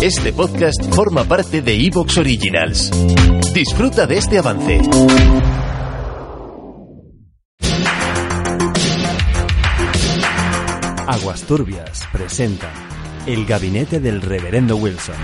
Este podcast forma parte de Evox Originals. Disfruta de este avance. Aguas Turbias presenta El Gabinete del Reverendo Wilson.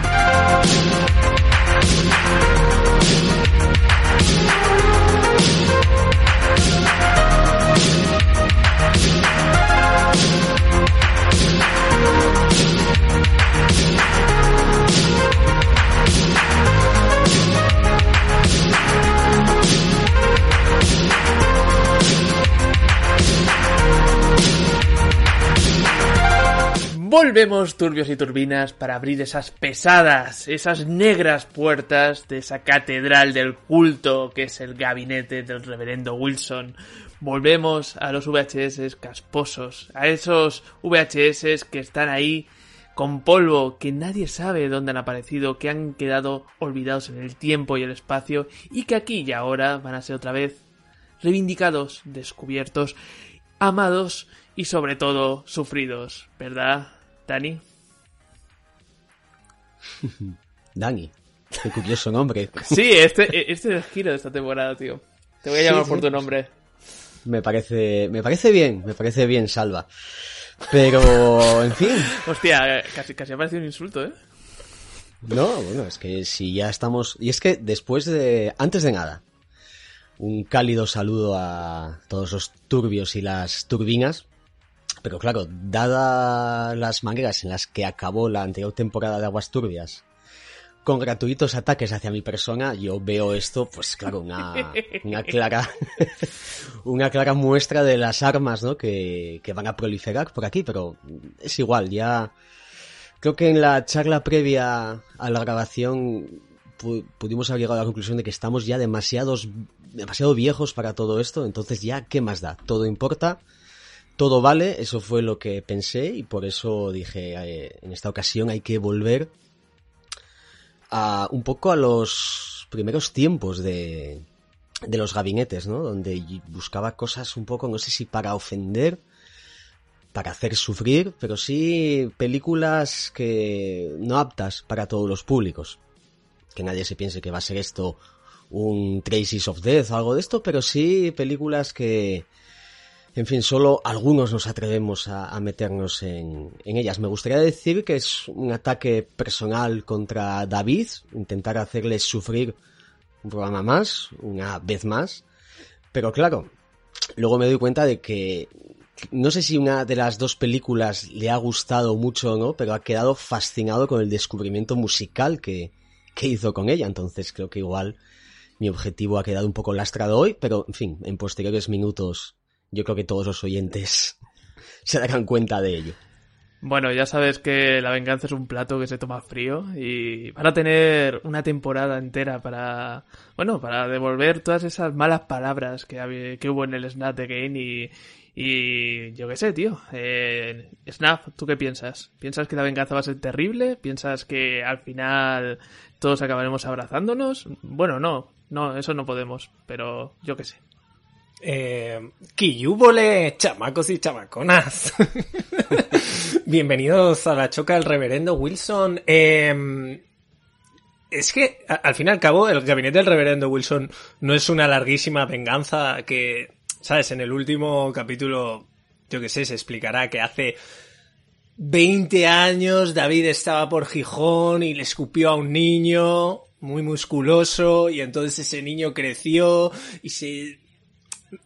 Volvemos, turbios y turbinas, para abrir esas pesadas, esas negras puertas de esa catedral del culto que es el gabinete del reverendo Wilson. Volvemos a los VHS casposos, a esos VHS que están ahí con polvo, que nadie sabe dónde han aparecido, que han quedado olvidados en el tiempo y el espacio, y que aquí y ahora van a ser otra vez reivindicados, descubiertos, amados y sobre todo sufridos, ¿verdad? Dani. Dani. Qué curioso nombre. Sí, este, este es el giro de esta temporada, tío. Te voy a llamar Sí, por sí. tu nombre. Me parece, me parece bien, me parece bien, Salva. Pero, en fin, Hostia, casi, casi ha parecido un insulto, ¿eh? no, bueno, es que si ya estamos, y es que después de, antes de nada, un cálido saludo a todos los turbios y las turbinas. Pero claro, dadas las maneras en las que acabó la anterior temporada de Aguas Turbias, con gratuitos ataques hacia mi persona, yo veo esto, pues claro, una, una clara, una clara muestra de las armas, ¿no? Que, que van a proliferar por aquí, pero es igual, ya creo que en la charla previa a la grabación pu- pudimos haber llegado a la conclusión de que estamos ya demasiados, demasiado viejos para todo esto, entonces ya, ¿qué más da? Todo importa, todo vale, eso fue lo que pensé y por eso dije, eh, en esta ocasión hay que volver a un poco a los primeros tiempos de, de los gabinetes, ¿no? Donde buscaba cosas un poco, no sé si para ofender, para hacer sufrir, pero sí películas que no aptas para todos los públicos. Que nadie se piense que va a ser esto un Traces of Death o algo de esto, pero sí películas que, en fin, solo algunos nos atrevemos a, meternos en, en ellas. Me gustaría decir que es un ataque personal contra David, intentar hacerle sufrir un programa más, una vez más. Pero claro, luego me doy cuenta de que no sé si una de las dos películas le ha gustado mucho o no, pero ha quedado fascinado con el descubrimiento musical que, que hizo con ella. Entonces creo que igual mi objetivo ha quedado un poco lastrado hoy, pero en fin, en posteriores minutos yo creo que todos los oyentes se darán cuenta de ello. Bueno, ya sabes que la venganza es un plato que se toma frío y van a tener una temporada entera para, bueno, para devolver todas esas malas palabras que, que hubo en el Snap de Game y, y yo qué sé, tío. Eh, Snap, ¿tú qué piensas? ¿Piensas que la venganza va a ser terrible? ¿Piensas que al final todos acabaremos abrazándonos? Bueno, no, no, eso no podemos, pero yo qué sé. Eh, ¡Quiyúbole, chamacos y chamaconas! Bienvenidos a la choca del reverendo Wilson. Eh, es que, al fin y al cabo, el gabinete del reverendo Wilson no es una larguísima venganza que, ¿sabes? En el último capítulo, yo qué sé, se explicará que hace 20 años David estaba por Gijón y le escupió a un niño muy musculoso y entonces ese niño creció y se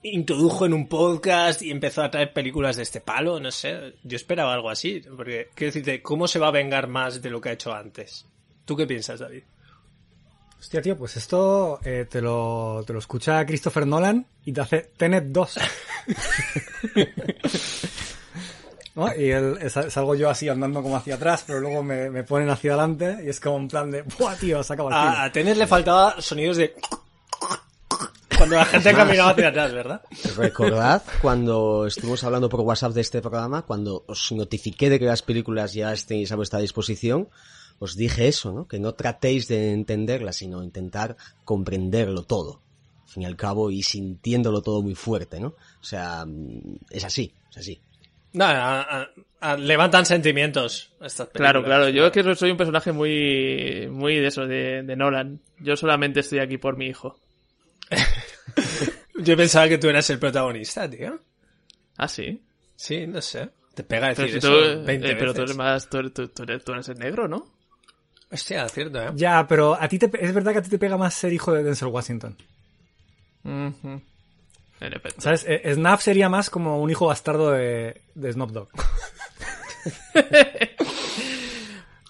introdujo en un podcast y empezó a traer películas de este palo, no sé, yo esperaba algo así, porque quiero decirte, ¿cómo se va a vengar más de lo que ha hecho antes? ¿Tú qué piensas, David? Hostia, tío, pues esto eh, te, lo, te lo escucha Christopher Nolan y te hace Tenet 2. ¿no? Y él, salgo yo así andando como hacia atrás, pero luego me, me ponen hacia adelante y es como en plan de, ¡buah, tío! Se acaba el A, film". a Tenet le faltaba sonidos de... Cuando la gente caminaba hacia atrás, ¿verdad? Recordad cuando estuvimos hablando por WhatsApp de este programa, cuando os notifiqué de que las películas ya estéis a vuestra disposición, os dije eso, ¿no? Que no tratéis de entenderlas, sino intentar comprenderlo todo. Al fin y al cabo, y sintiéndolo todo muy fuerte, ¿no? O sea, mm, es así, es así. No, a- a- a- levantan sentimientos estas Claro, películas. claro. Yo es que soy un personaje muy, muy de eso, de, de Nolan. Yo solamente estoy aquí por mi hijo. Yo pensaba que tú eras el protagonista, tío. Ah, sí. Sí, no sé. Te pega Pero, decir si eso tú, 20 eh, pero tú eres más, tú eres, tú- tú eres- tú eres el negro, ¿no? Hostia, cierto, ¿eh? Ya, pero a ti te, es verdad que a ti te pega más ser hijo de Denzel Washington. Ujú. En efecto. ¿Sabes? Eh, Snap sería más como un hijo bastardo de, de Snoop Dogg.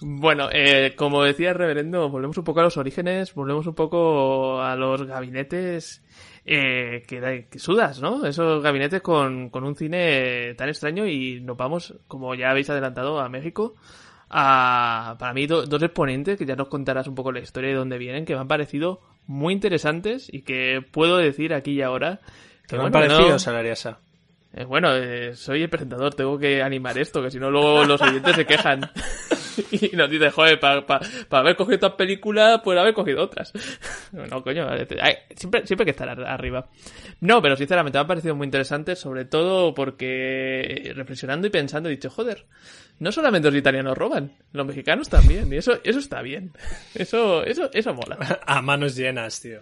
Bueno, eh, como decía el reverendo, volvemos un poco a los orígenes, volvemos un poco a los gabinetes eh, que, que sudas, ¿no? Esos gabinetes con, con un cine tan extraño y nos vamos, como ya habéis adelantado, a México. A, para mí, do- dos exponentes que ya nos contarás un poco la historia de dónde vienen, que me han parecido muy interesantes y que puedo decir aquí y ahora. ¿Te que, me han bueno, parecido, no- Salariasa? eh, bueno, eh, soy el presentador, tengo que animar esto, que si no luego los oyentes se quejan. y nos dicen, joder, para haber cogido estas películas, pues haber cogido otras. no, coño, hay- siempre, siempre hay que estar ar- arriba. No, pero sinceramente me han parecido muy interesantes, sobre todo porque eh, reflexionando y pensando he dicho, joder, no solamente los italianos roban, los mexicanos también, y eso, eso está bien. Eso, eso, eso mola. A manos llenas, tío.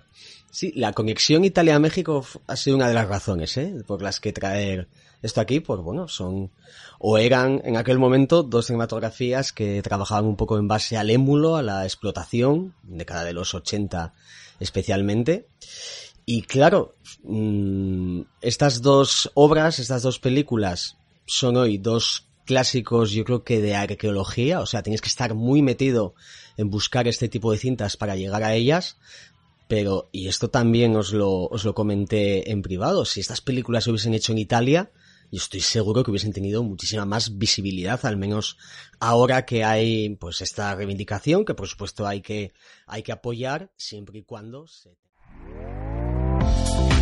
Sí, la conexión Italia-México ha sido una de las razones, ¿eh? Por las que traer esto aquí, pues bueno, son, o eran en aquel momento dos cinematografías que trabajaban un poco en base al émulo, a la explotación, década de los 80 especialmente. Y claro, mm, estas dos obras, estas dos películas, son hoy dos clásicos, yo creo que de arqueología, o sea, tienes que estar muy metido en buscar este tipo de cintas para llegar a ellas. Pero, y esto también os lo, os lo comenté en privado, si estas películas se hubiesen hecho en Italia, yo estoy seguro que hubiesen tenido muchísima más visibilidad, al menos ahora que hay pues esta reivindicación, que por supuesto hay que, hay que apoyar siempre y cuando se...